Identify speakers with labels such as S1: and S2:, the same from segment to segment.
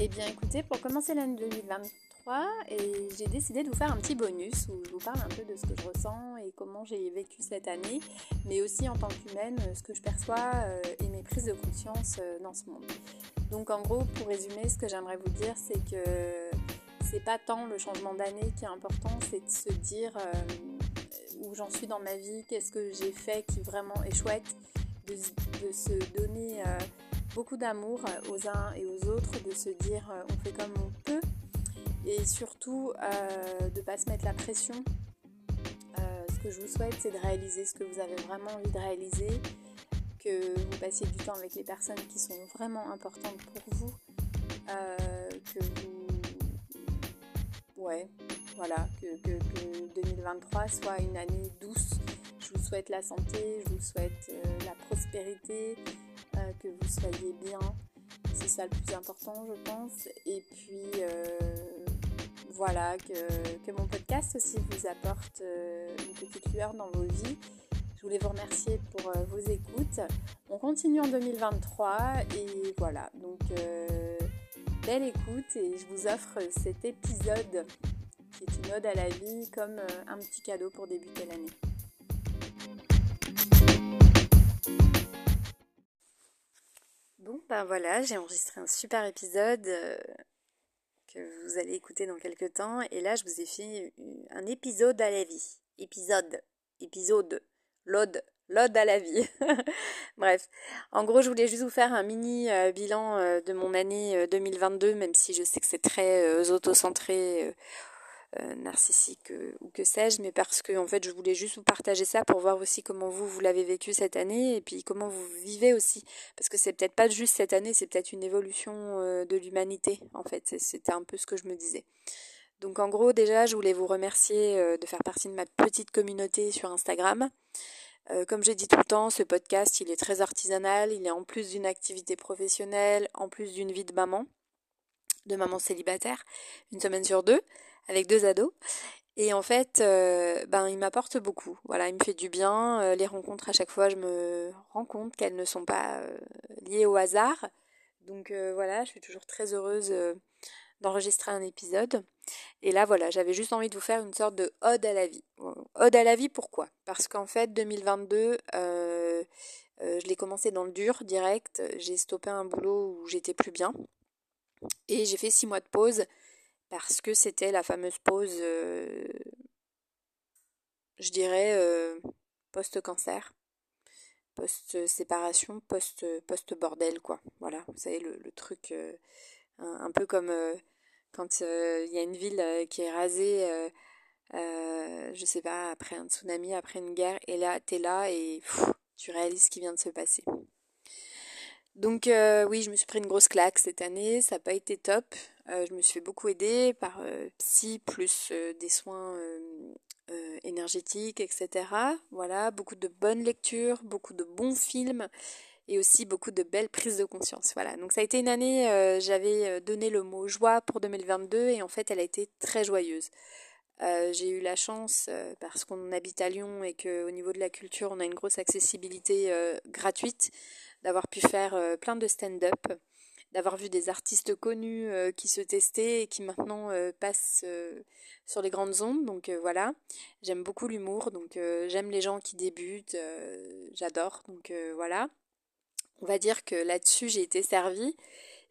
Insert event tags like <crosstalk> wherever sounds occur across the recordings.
S1: Eh bien écoutez, pour commencer l'année 2023, j'ai décidé de vous faire un petit bonus où je vous parle un peu de ce que je ressens et comment j'ai vécu cette année, mais aussi en tant qu'humaine, ce que je perçois euh, et mes prises de conscience euh, dans ce monde. Donc en gros, pour résumer, ce que j'aimerais vous dire, c'est que c'est pas tant le changement d'année qui est important, c'est de se dire euh, où j'en suis dans ma vie, qu'est-ce que j'ai fait qui vraiment est chouette, de, de se donner beaucoup d'amour aux uns et aux autres, de se dire euh, on fait comme on peut et surtout euh, de ne pas se mettre la pression. Euh, ce que je vous souhaite, c'est de réaliser ce que vous avez vraiment envie de réaliser, que vous passiez du temps avec les personnes qui sont vraiment importantes pour vous, que vous... Ouais, voilà, que, que, 2023 soit une année douce. Je vous souhaite la santé, je vous souhaite la prospérité, euh, que vous soyez bien. C'est ça le plus important, je pense. Et puis, euh, voilà, que, mon podcast aussi vous apporte euh, une petite lueur dans vos vies. Je voulais vous remercier pour vos écoutes. On continue en 2023 et voilà, donc belle écoute et je vous offre cet épisode qui est une ode à la vie comme un petit cadeau pour débuter l'année. Ben voilà, j'ai enregistré un super épisode euh, que vous allez écouter dans quelques temps. Et là, je vous ai fait un épisode à la vie. Épisode, épisode, l'ode, l'ode à la vie. <laughs> Bref, en gros, je voulais juste vous faire un mini euh, bilan euh, de mon année 2022, même si je sais que c'est très auto-centré euh, narcissique euh, ou que sais-je, mais parce que en fait je voulais juste vous partager ça pour voir aussi comment vous vous l'avez vécu cette année et puis comment vous vivez aussi, parce que c'est peut-être pas juste cette année, c'est peut-être une évolution euh, de l'humanité en fait. C'était un peu ce que je me disais. Donc en gros déjà je voulais vous remercier de faire partie de ma petite communauté sur Instagram. comme j'ai dit tout le temps, ce podcast il est très artisanal, il est en plus d'une activité professionnelle, en plus d'une vie de maman, de maman célibataire, une semaine sur deux avec deux ados. Et en fait, euh, ben, il m'apporte beaucoup. Voilà, il me fait du bien. Euh, les rencontres, à chaque fois, je me rends compte qu'elles ne sont pas euh, liées au hasard. Donc voilà, je suis toujours très heureuse d'enregistrer un épisode. Et là, voilà, j'avais juste envie de vous faire une sorte de ode à la vie. Ode à la vie, pourquoi? Parce qu'en fait, 2022, je l'ai commencé dans le dur, direct. J'ai stoppé un boulot où j'étais plus bien. Et j'ai fait six mois de pause parce que c'était la fameuse pause, euh, je dirais, euh, post-cancer, post-séparation, post-bordel, quoi. Voilà, vous savez, le, truc euh, un, peu comme quand il y a une ville qui est rasée, je sais pas, après un tsunami, après une guerre, et là, t'es là et tu réalises ce qui vient de se passer. Donc oui, je me suis pris une grosse claque cette année, ça n'a pas été top. Euh, je me suis fait beaucoup aider par euh, psy plus euh, des soins énergétiques, etc. Voilà, beaucoup de bonnes lectures, beaucoup de bons films et aussi beaucoup de belles prises de conscience. Voilà, donc ça a été une année, j'avais donné le mot joie pour 2022 et en fait elle a été très joyeuse. j'ai eu la chance, parce qu'on habite à Lyon et qu'au niveau de la culture on a une grosse accessibilité gratuite, d'avoir pu faire plein de stand-up d'avoir vu des artistes connus euh, qui se testaient et qui maintenant euh, passent euh, sur les grandes ondes. Donc voilà, j'aime beaucoup l'humour, donc j'aime les gens qui débutent, j'adore. Donc voilà, on va dire que là-dessus j'ai été servie.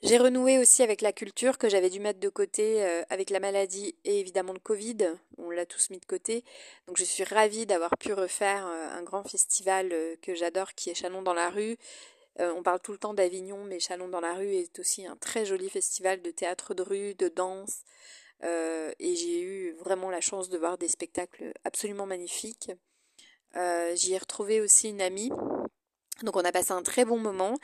S1: J'ai renoué aussi avec la culture que j'avais dû mettre de côté avec la maladie et évidemment le Covid. On l'a tous mis de côté. Donc je suis ravie d'avoir pu refaire un grand festival que j'adore qui est Chalon dans la rue. Euh, on parle tout le temps d'Avignon, mais Chalon dans la rue est aussi un très joli festival de théâtre de rue, de danse. Euh, et j'ai eu vraiment la chance de voir des spectacles absolument magnifiques. Euh, j'y ai retrouvé aussi une amie. Donc on a passé un très bon moment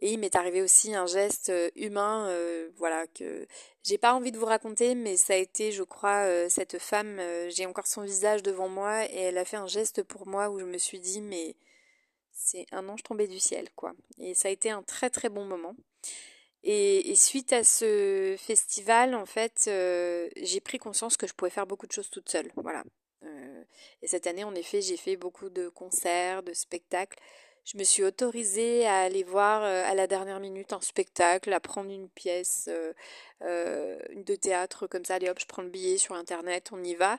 S1: et il m'est arrivé aussi un geste humain, voilà que j'ai pas envie de vous raconter, mais ça a été, je crois, cette femme. j'ai encore son visage devant moi et elle a fait un geste pour moi où je me suis dit mais c'est un ange tombé du ciel, quoi. Et ça a été un très très bon moment. Et, suite à ce festival, en fait, euh, j'ai pris conscience que je pouvais faire beaucoup de choses toute seule. Voilà. Euh, et cette année, en effet, j'ai fait beaucoup de concerts, de spectacles. je me suis autorisée à aller voir à la dernière minute un spectacle, à prendre une pièce de théâtre comme ça, allez hop, je prends le billet sur internet, on y va.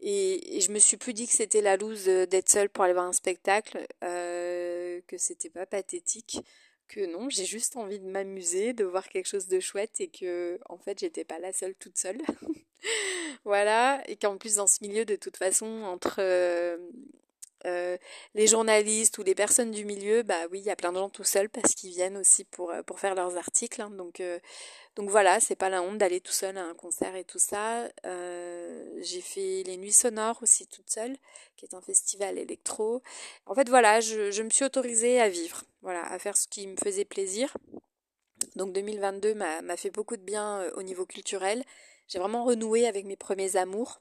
S1: Et, je me suis plus dit que c'était la loose d'être seule pour aller voir un spectacle, que c'était pas pathétique que non, j'ai juste envie de m'amuser, de voir quelque chose de chouette et que en fait j'étais pas la seule toute seule. <laughs> voilà, et qu'en plus dans ce milieu de toute façon entre euh, euh, les journalistes ou les personnes du milieu, bah oui, il y a plein de gens tout seuls parce qu'ils viennent aussi pour, euh, pour faire leurs articles. Hein. donc, donc voilà, c'est pas la honte d'aller tout seul à un concert et tout ça. j'ai fait les Nuits Sonores aussi toute seule, qui est un festival électro. En fait, voilà, je, je me suis autorisée à vivre, voilà, à faire ce qui me faisait plaisir. Donc 2022 m'a fait beaucoup de bien au niveau culturel. J'ai vraiment renoué avec mes premiers amours.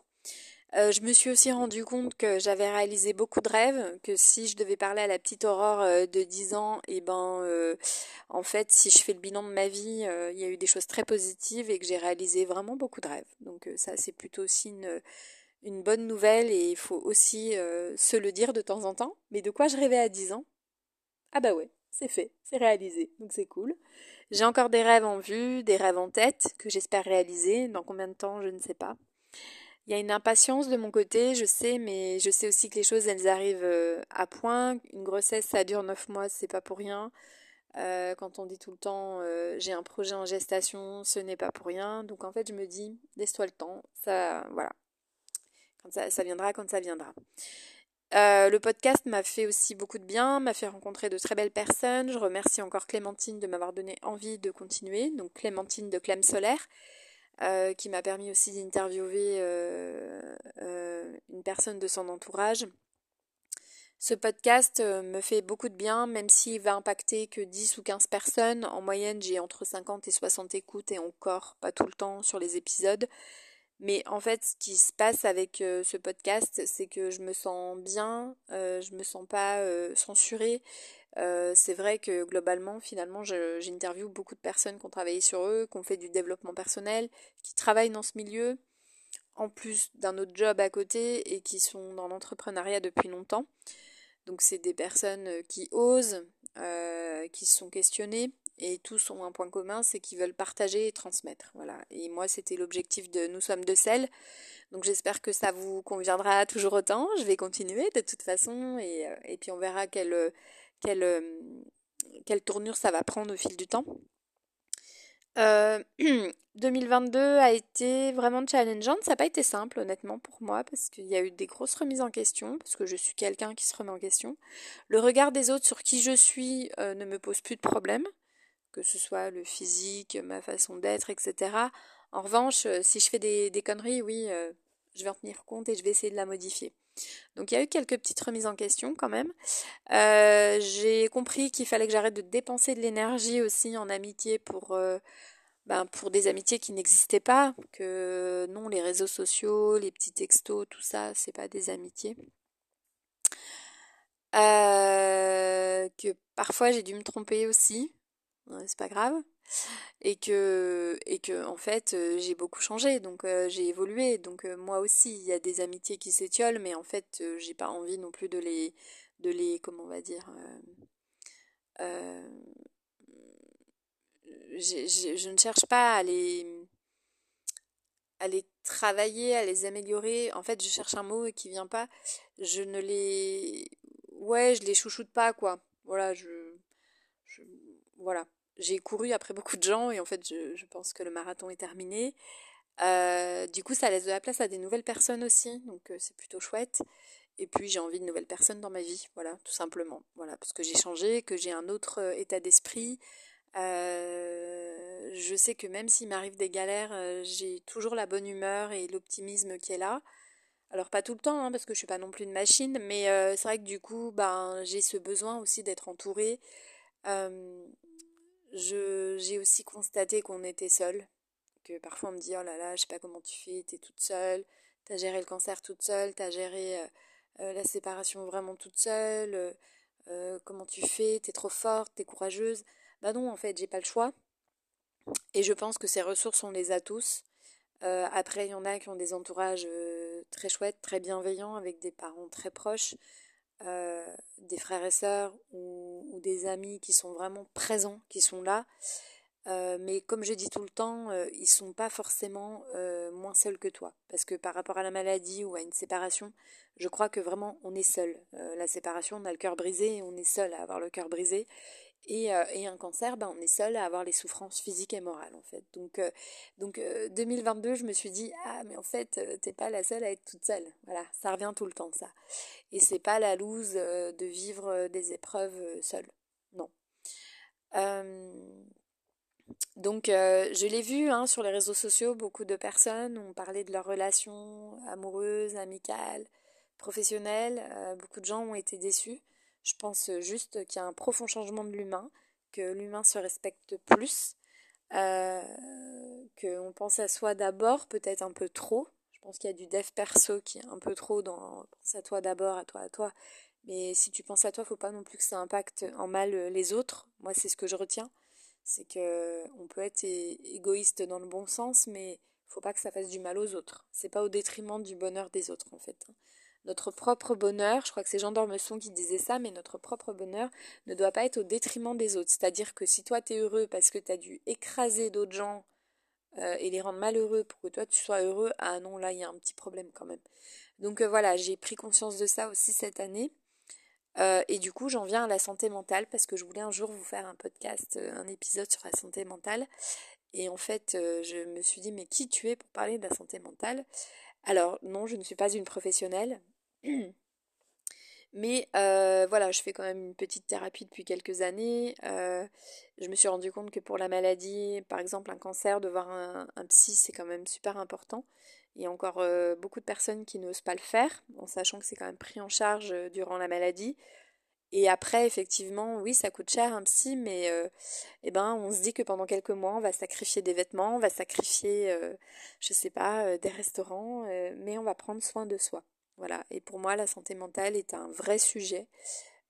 S1: Euh, je me suis aussi rendu compte que j'avais réalisé beaucoup de rêves, que si je devais parler à la petite Aurore euh, de 10 ans, et eh ben euh, en fait si je fais le bilan de ma vie, il y a eu des choses très positives et que j'ai réalisé vraiment beaucoup de rêves. Donc ça c'est plutôt aussi une, une bonne nouvelle et il faut aussi se le dire de temps en temps. Mais de quoi je rêvais à 10 ans? Ah bah ouais, c'est fait, c'est réalisé, donc c'est cool. J'ai encore des rêves en vue, des rêves en tête que j'espère réaliser. Dans combien de temps, je ne sais pas. Il y a une impatience de mon côté, je sais, mais je sais aussi que les choses, elles arrivent euh, à point. Une grossesse, ça dure neuf mois, c'est pas pour rien. Euh, quand on dit tout le temps, euh, j'ai un projet en gestation, ce n'est pas pour rien. Donc en fait, je me dis, laisse-toi le temps, ça, voilà. Quand ça, ça viendra quand ça viendra. le podcast m'a fait aussi beaucoup de bien, m'a fait rencontrer de très belles personnes. Je remercie encore Clémentine de m'avoir donné envie de continuer. Donc Clémentine de Clem Solaire. Euh, qui m'a permis aussi d'interviewer euh, euh, une personne de son entourage. Ce podcast me fait beaucoup de bien, même s'il va impacter que 10 ou 15 personnes. En moyenne, j'ai entre 50 et 60 écoutes et encore pas tout le temps sur les épisodes. Mais en fait, ce qui se passe avec ce podcast, c'est que je me sens bien, je me sens pas censurée, euh, c'est vrai que globalement, finalement, j'interviewe beaucoup de personnes qui ont travaillé sur eux, qui ont fait du développement personnel, qui travaillent dans ce milieu, en plus d'un autre job à côté et qui sont dans l'entrepreneuriat depuis longtemps. Donc c'est des personnes euh, qui osent, euh, qui se sont questionnées et tous ont un point commun, c'est qu'ils veulent partager et transmettre. Voilà. Et moi, c'était l'objectif de Nous sommes de sel. Donc j'espère que ça vous conviendra toujours autant. Je vais continuer de toute façon et, et puis on verra quelle quelle, euh, quelle tournure ça va prendre au fil du temps. 2022 euh, <clears throat> a été vraiment challengeante. Ça n'a pas été simple, honnêtement, pour moi, parce qu'il y a eu des grosses remises en question, parce que je suis quelqu'un qui se remet en question. Le regard des autres sur qui je suis euh, ne me pose plus de problème, que ce soit le physique, ma façon d'être, etc. En revanche, si je fais des, des conneries, oui, je vais en tenir compte et je vais essayer de la modifier. Donc il y a eu quelques petites remises en question quand même. Euh, j'ai compris qu'il fallait que j'arrête de dépenser de l'énergie aussi en amitié pour, euh, ben, pour des amitiés qui n'existaient pas. Que non, les réseaux sociaux, les petits textos, tout ça, c'est pas des amitiés. Euh, que parfois j'ai dû me tromper aussi. C'est pas grave et que et que en fait euh, j'ai beaucoup changé. Donc euh, j'ai évolué. Donc euh, moi aussi il y a des amitiés qui s'étiolent mais en fait j'ai pas envie non plus de les de les comment on va dire je ne cherche pas à les à les travailler à les améliorer. En fait je cherche un mot qui vient pas. Je ne les ouais je les chouchoute pas quoi. Voilà je, je voilà j'ai couru après beaucoup de gens et en fait je, pense que le marathon est terminé. Euh, du coup ça laisse de la place à des nouvelles personnes aussi, donc euh, c'est plutôt chouette. Et puis j'ai envie de nouvelles personnes dans ma vie, voilà, tout simplement. Voilà, parce que j'ai changé, que j'ai un autre euh, état d'esprit. je sais que même s'il m'arrive des galères, j'ai toujours la bonne humeur et l'optimisme qui est là. Alors pas tout le temps, hein, parce que je suis pas non plus une machine, mais c'est vrai que du coup, ben j'ai ce besoin aussi d'être entourée j'ai aussi constaté qu'on était seul, que parfois on me dit oh là là, je sais pas comment tu fais, t'es toute seule, t'as géré le cancer toute seule, t'as géré euh, euh, la séparation vraiment toute seule, euh, comment tu fais, t'es trop forte, t'es courageuse. Bah non, en fait, j'ai pas le choix. Et je pense que ces ressources, on les a tous. après, il y en a qui ont des entourages très chouettes, très bienveillants, avec des parents très proches. Des frères et sœurs ou, des amis qui sont vraiment présents, qui sont là. mais comme je dis tout le temps, ils sont pas forcément moins seuls que toi. Parce que par rapport à la maladie ou à une séparation, je crois que vraiment on est seul. la séparation, on a le cœur brisé on est seul à avoir le cœur brisé. Et, euh, et, un cancer, ben, on est seul à avoir les souffrances physiques et morales en fait. Donc, euh, donc 2022, euh, je me suis dit ah mais en fait t'es pas la seule à être toute seule. Voilà, ça revient tout le temps ça. Et c'est pas la loose de vivre des épreuves seule. Non. donc je l'ai vu hein, sur les réseaux sociaux, beaucoup de personnes ont parlé de leurs relations amoureuses, amicales, professionnelles. beaucoup de gens ont été déçus. Je pense juste qu'il y a un profond changement de l'humain, que l'humain se respecte plus, euh, qu'on pense à soi d'abord, peut-être un peu trop. Je pense qu'il y a du dev perso qui est un peu trop dans pense à toi d'abord, à toi, à toi. Mais si tu penses à toi, faut pas non plus que ça impacte en mal les autres. Moi, c'est ce que je retiens. C'est que on peut être égoïste dans le bon sens, mais faut pas que ça fasse du mal aux autres. C'est pas au détriment du bonheur des autres, en fait notre propre bonheur, je crois que c'est Jean d'Ormesson qui disait ça, mais notre propre bonheur ne doit pas être au détriment des autres. C'est-à-dire que si toi tu es heureux parce que tu as dû écraser d'autres gens euh, et les rendre malheureux pour que toi tu sois heureux, ah non, là il y a un petit problème quand même. Donc euh, voilà, j'ai pris conscience de ça aussi cette année. Euh, et du coup, j'en viens à la santé mentale parce que je voulais un jour vous faire un podcast, un épisode sur la santé mentale. Et en fait, je me suis dit, mais qui tu es pour parler de la santé mentale? Alors non, je ne suis pas une professionnelle. <clears throat> Mais euh, voilà, je fais quand même une petite thérapie depuis quelques années. Euh, je me suis rendu compte que pour la maladie, par exemple un cancer, de voir un, psy, c'est quand même super important. Il y a encore euh, beaucoup de personnes qui n'osent pas le faire, en sachant que c'est quand même pris en charge durant la maladie. Et après, effectivement, oui, ça coûte cher un psy, mais euh, eh ben, on se dit que pendant quelques mois, on va sacrifier des vêtements, on va sacrifier, euh, je sais pas, euh, des restaurants, euh, mais on va prendre soin de soi. Voilà. Et pour moi, la santé mentale est un vrai sujet.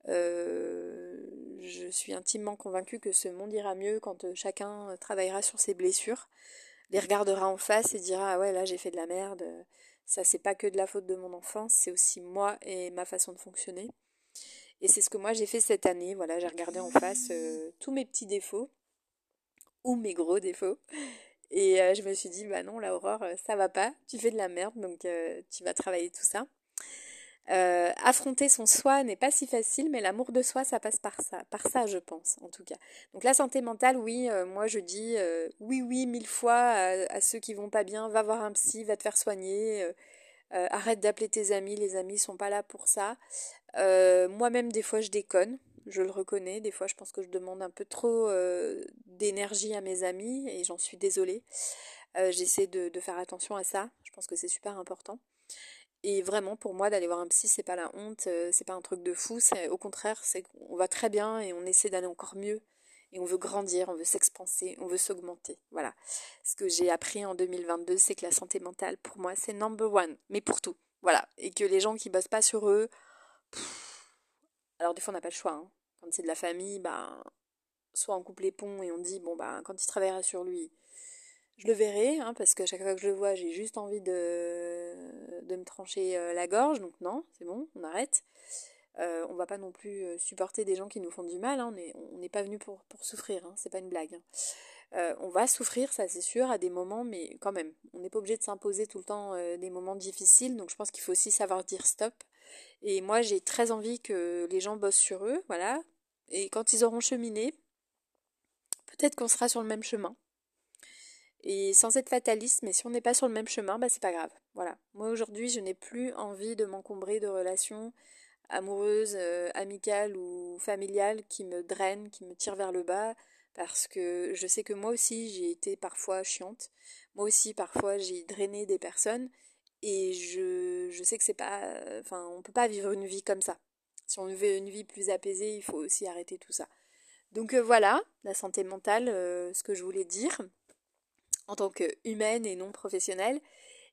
S1: je suis intimement convaincue que ce monde ira mieux quand chacun travaillera sur ses blessures, les regardera en face et dira ah ouais là j'ai fait de la merde. Ça c'est pas que de la faute de mon enfance, c'est aussi moi et ma façon de fonctionner. Et c'est ce que moi j'ai fait cette année. Voilà, j'ai regardé en face euh, tous mes petits défauts ou mes gros défauts. Et euh, je me suis dit, bah non, la Aurore, euh, ça va pas, tu fais de la merde, donc tu vas travailler tout ça. affronter son soi n'est pas si facile, mais l'amour de soi, ça passe par ça, par ça, je pense, en tout cas. Donc la santé mentale, oui, moi je dis oui, oui, mille fois à, à, ceux qui vont pas bien, va voir un psy, va te faire soigner, arrête d'appeler tes amis, les amis sont pas là pour ça. Euh, moi-même, des fois, je déconne, je le reconnais. Des fois, je pense que je demande un peu trop euh, d'énergie à mes amis et j'en suis désolée. Euh, j'essaie de, faire attention à ça. Je pense que c'est super important. Et vraiment, pour moi, d'aller voir un psy, c'est pas la honte, c'est pas un truc de fou. Au contraire, c'est qu'on va très bien et on essaie d'aller encore mieux. Et on veut grandir, on veut s'expanser, on veut s'augmenter. Voilà. Ce que j'ai appris en 2022, c'est que la santé mentale, pour moi, c'est number one. Mais pour tout. Voilà. Et que les gens qui bossent pas sur eux, alors des fois on n'a pas le choix. Hein. Quand c'est de la famille, bah, soit on coupe les ponts et on dit bon bah quand il travaillera sur lui, je le verrai, hein, parce qu'à chaque fois que je le vois, j'ai juste envie de, de me trancher euh, la gorge. Donc non, c'est bon, on arrête. Euh, on va pas non plus euh, supporter des gens qui nous font du mal. Hein. on n'est pas venu pour, souffrir, c'est pas une blague. on va souffrir, ça c'est sûr, à des moments, mais quand même, on n'est pas obligé de s'imposer tout le temps des moments difficiles. Donc je pense qu'il faut aussi savoir dire stop et moi, j'ai très envie que les gens bossent sur eux, voilà. Et quand ils auront cheminé, peut-être qu'on sera sur le même chemin. Et sans être fataliste, mais si on n'est pas sur le même chemin, bah c'est pas grave. Voilà. Moi aujourd'hui, je n'ai plus envie de m'encombrer de relations amoureuses, euh, amicales ou familiales qui me drainent, qui me tirent vers le bas, parce que je sais que moi aussi j'ai été parfois chiante. Moi aussi parfois j'ai drainé des personnes et je, sais que c'est pas. Enfin, on peut pas vivre une vie comme ça. Si on veut une vie plus apaisée, il faut aussi arrêter tout ça. Donc euh, voilà, la santé mentale, euh, ce que je voulais dire, en tant qu'humaine et non professionnelle.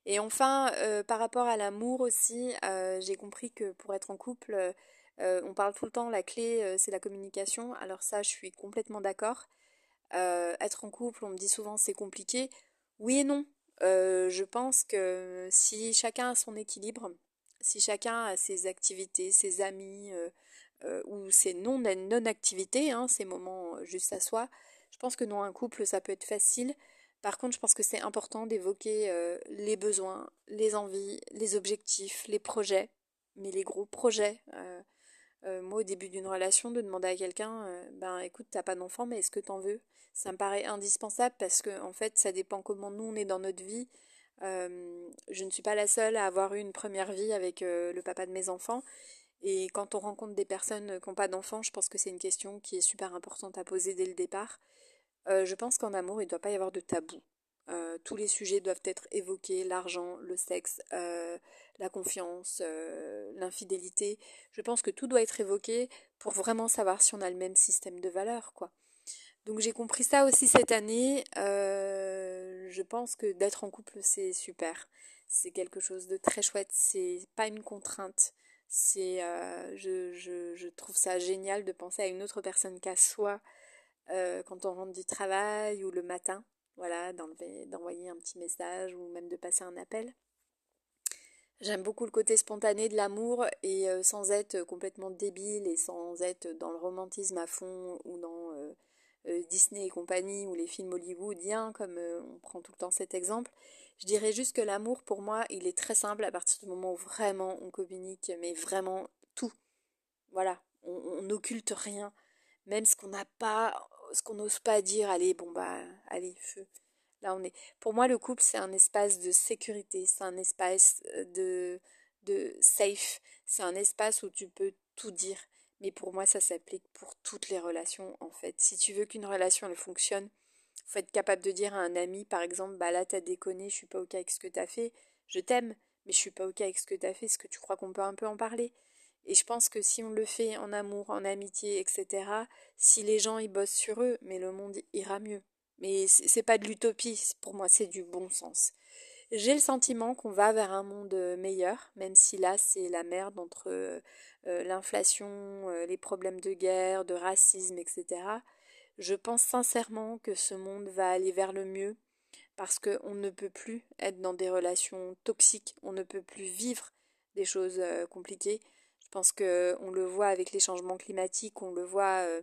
S1: Et enfin, euh, par rapport à l'amour aussi, j'ai compris que pour être en couple, on parle tout le temps, la clé, c'est la communication. Alors ça, je suis complètement d'accord. être en couple, on me dit souvent c'est compliqué. Oui et non. Euh, je pense que si chacun a son équilibre, Si chacun a ses activités, ses amis ou ses non-activités, hein, ces moments juste à soi, je pense que dans un couple, ça peut être facile. Par contre, je pense que c'est important d'évoquer les besoins, les envies, les objectifs, les projets, mais les gros projets. Moi, au début d'une relation, de demander à quelqu'un, ben écoute, t'as pas d'enfant, mais est-ce que t'en veux? Ça me paraît indispensable parce que en fait, ça dépend comment nous on est dans notre vie. je ne suis pas la seule à avoir eu une première vie avec le papa de mes enfants. Et quand on rencontre des personnes qui n'ont pas d'enfants, je pense que c'est une question qui est super importante à poser dès le départ. Euh, je pense qu'en amour, il ne doit pas y avoir de tabou. Euh, tous les sujets doivent être évoqués, l'argent, le sexe, euh, la confiance, l'infidélité. Je pense que tout doit être évoqué pour vraiment savoir si on a le même système de valeurs, quoi. Donc j'ai compris ça aussi cette année. je pense que d'être en couple, c'est super. C'est quelque chose de très chouette. C'est pas une contrainte. C'est, je, je, je trouve ça génial de penser à une autre personne qu'à soi euh, quand on rentre du travail ou le matin, voilà, d'envoyer un petit message ou même de passer un appel. J'aime beaucoup le côté spontané de l'amour et euh, sans être complètement débile et sans être dans le romantisme à fond ou dans euh, Disney et compagnie ou les films hollywoodiens comme on prend tout le temps cet exemple. Je dirais juste que l'amour pour moi il est très simple à partir du moment où vraiment on communique mais vraiment tout. Voilà, on n'occulte rien. Même ce qu'on n'a pas, ce qu'on n'ose pas dire, allez, bon bah, allez, feu. Là, on est. Pour moi, le couple, c'est un espace de sécurité, c'est un espace euh, de, de safe, c'est un espace où tu peux tout dire. Mais pour moi, ça s'applique pour toutes les relations, en fait. Si tu veux qu'une relation, elle fonctionne, faut être capable de dire à un ami, par exemple, bah là, t'as déconné, je suis pas ok avec ce que t'as fait, je t'aime, mais je suis pas ok avec ce que t'as fait, est-ce que tu crois qu'on peut un peu en parler? Et je pense que si on le fait en amour, en amitié, etc., si les gens y bossent sur eux, mais le monde ira mieux. Mais c'est pas de l'utopie, pour moi, c'est du bon sens. J'ai le sentiment qu'on va vers un monde meilleur, même si là c'est la merde entre euh, l'inflation, euh, les problèmes de guerre, de racisme, etc. Je pense sincèrement que ce monde va aller vers le mieux parce qu'on ne peut plus être dans des relations toxiques, on ne peut plus vivre des choses euh, compliquées. Je pense qu'on le voit avec les changements climatiques, on le voit euh,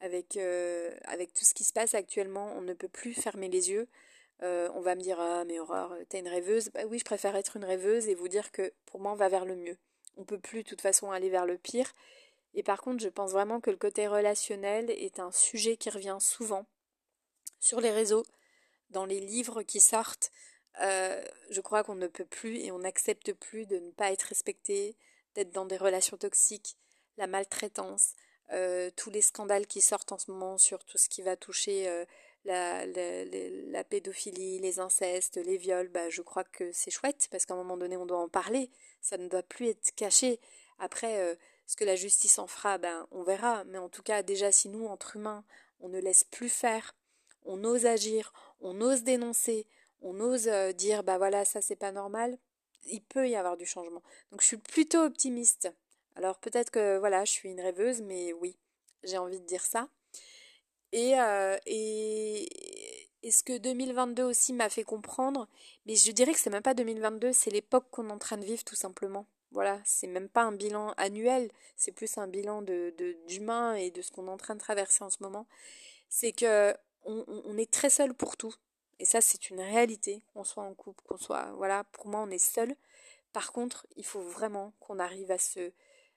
S1: avec, euh, avec tout ce qui se passe actuellement. On ne peut plus fermer les yeux. Euh, on va me dire Ah, mais Aurore, t'es une rêveuse. Bah oui, je préfère être une rêveuse et vous dire que pour moi, on va vers le mieux. On peut plus, de toute façon, aller vers le pire. Et par contre, je pense vraiment que le côté relationnel est un sujet qui revient souvent sur les réseaux, dans les livres qui sortent. je crois qu'on ne peut plus et on n'accepte plus de ne pas être respecté, d'être dans des relations toxiques, la maltraitance, euh, tous les scandales qui sortent en ce moment sur tout ce qui va toucher euh, la, la, pédophilie, les incestes, les viols, bah, je crois que c'est chouette parce qu'à un moment donné on doit en parler, ça ne doit plus être caché. Après, euh, ce que la justice en fera, ben, on verra, mais en tout cas déjà si nous, entre humains, on ne laisse plus faire, on ose agir, on ose dénoncer, on ose dire bah voilà ça c'est pas normal, il peut y avoir du changement. Donc je suis plutôt optimiste. Alors peut-être que voilà, je suis une rêveuse, mais oui, j'ai envie de dire ça. Et, euh, et, ce que 2022 aussi m'a fait comprendre, mais je dirais que c'est même pas 2022, c'est l'époque qu'on est en train de vivre tout simplement. Voilà, c'est même pas un bilan annuel, c'est plus un bilan de d'humain et de ce qu'on est en train de traverser en ce moment. C'est que on est très seul pour tout. Et ça, c'est une réalité, qu'on soit en couple, qu'on soit... Voilà, pour moi, on est seul. Par contre, il faut vraiment qu'on arrive à se,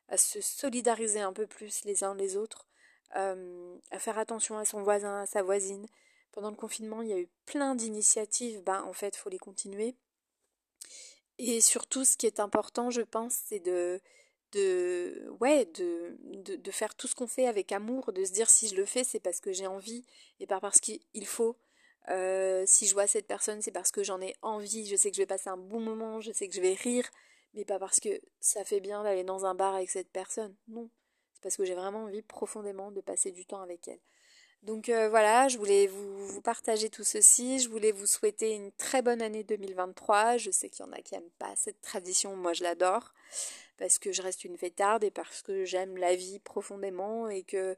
S1: à se solidariser un peu plus les uns les autres, euh, à faire attention à son voisin, à sa voisine. Pendant le confinement, il y a eu plein d'initiatives, ben, en fait, il faut les continuer. Et surtout, ce qui est important, je pense, c'est de, de, ouais, de, de, de faire tout ce qu'on fait avec amour, de se dire si je le fais, c'est parce que j'ai envie et pas parce qu'il faut. Euh, si je vois cette personne, c'est parce que j'en ai envie, je sais que je vais passer un bon moment, je sais que je vais rire, mais pas parce que ça fait bien d'aller dans un bar avec cette personne. Non, c'est parce que j'ai vraiment envie profondément de passer du temps avec elle. Donc euh, voilà, je voulais vous, vous, partager tout ceci, je voulais vous souhaiter une très bonne année 2023. Je sais qu'il y en a qui n'aiment pas cette tradition, moi je l'adore parce que je reste une fêtarde et parce que j'aime la vie profondément et que,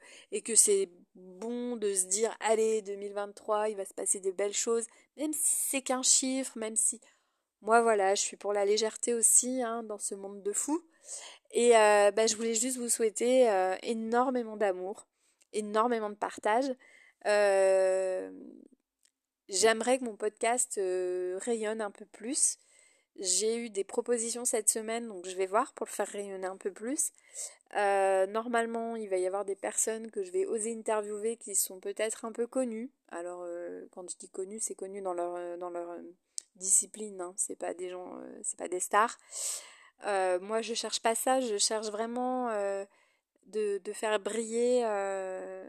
S1: c'est bon de se dire allez 2023 il va se passer de belles choses même si c'est qu'un chiffre même si moi voilà, je suis pour la légèreté aussi hein, dans ce monde de fous. Et bah, je voulais juste vous souhaiter énormément d'amour, énormément de partage. J'aimerais que mon podcast rayonne un peu plus. J'ai eu des propositions cette semaine, donc je vais voir pour le faire rayonner un peu plus. Euh, normalement, il va y avoir des personnes que je vais oser interviewer qui sont peut-être un peu connues. Alors, euh, quand je dis connues, c'est connu dans leur, euh, dans leur discipline, hein. c'est pas des gens, c'est pas des stars. moi, je cherche pas ça, je cherche vraiment de, de, faire briller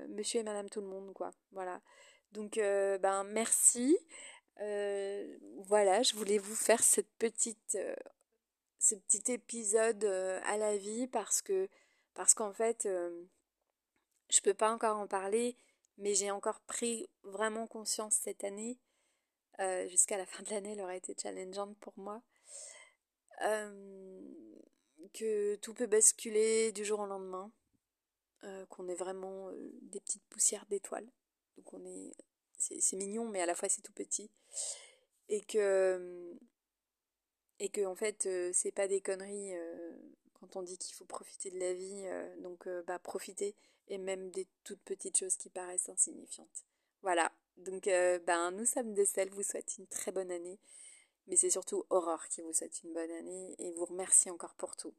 S1: monsieur et madame tout le monde, quoi. Voilà. Donc, ben, merci. Euh, voilà, je voulais vous faire cette petite, euh, ce petit épisode euh, à la vie parce que parce qu'en fait, je peux pas encore en parler, mais j'ai encore pris vraiment conscience cette année. Jusqu'à la <laughs> fin de l'année, elle aurait été challengeante pour moi. que tout peut basculer du jour au lendemain. qu'on est vraiment des petites poussières d'étoiles. Donc on est c'est mignon, mais à la fois c'est tout petit. Et que, et que en fait, euh, c'est pas des conneries euh, quand on dit qu'il faut profiter de la vie. Euh, donc, bah, profiter, et même des toutes petites choses qui paraissent insignifiantes. Voilà. Donc, ben, nous sommes des sels, vous souhaite une très bonne année. Mais c'est surtout Aurore qui vous souhaite une bonne année et vous remercie encore pour tout.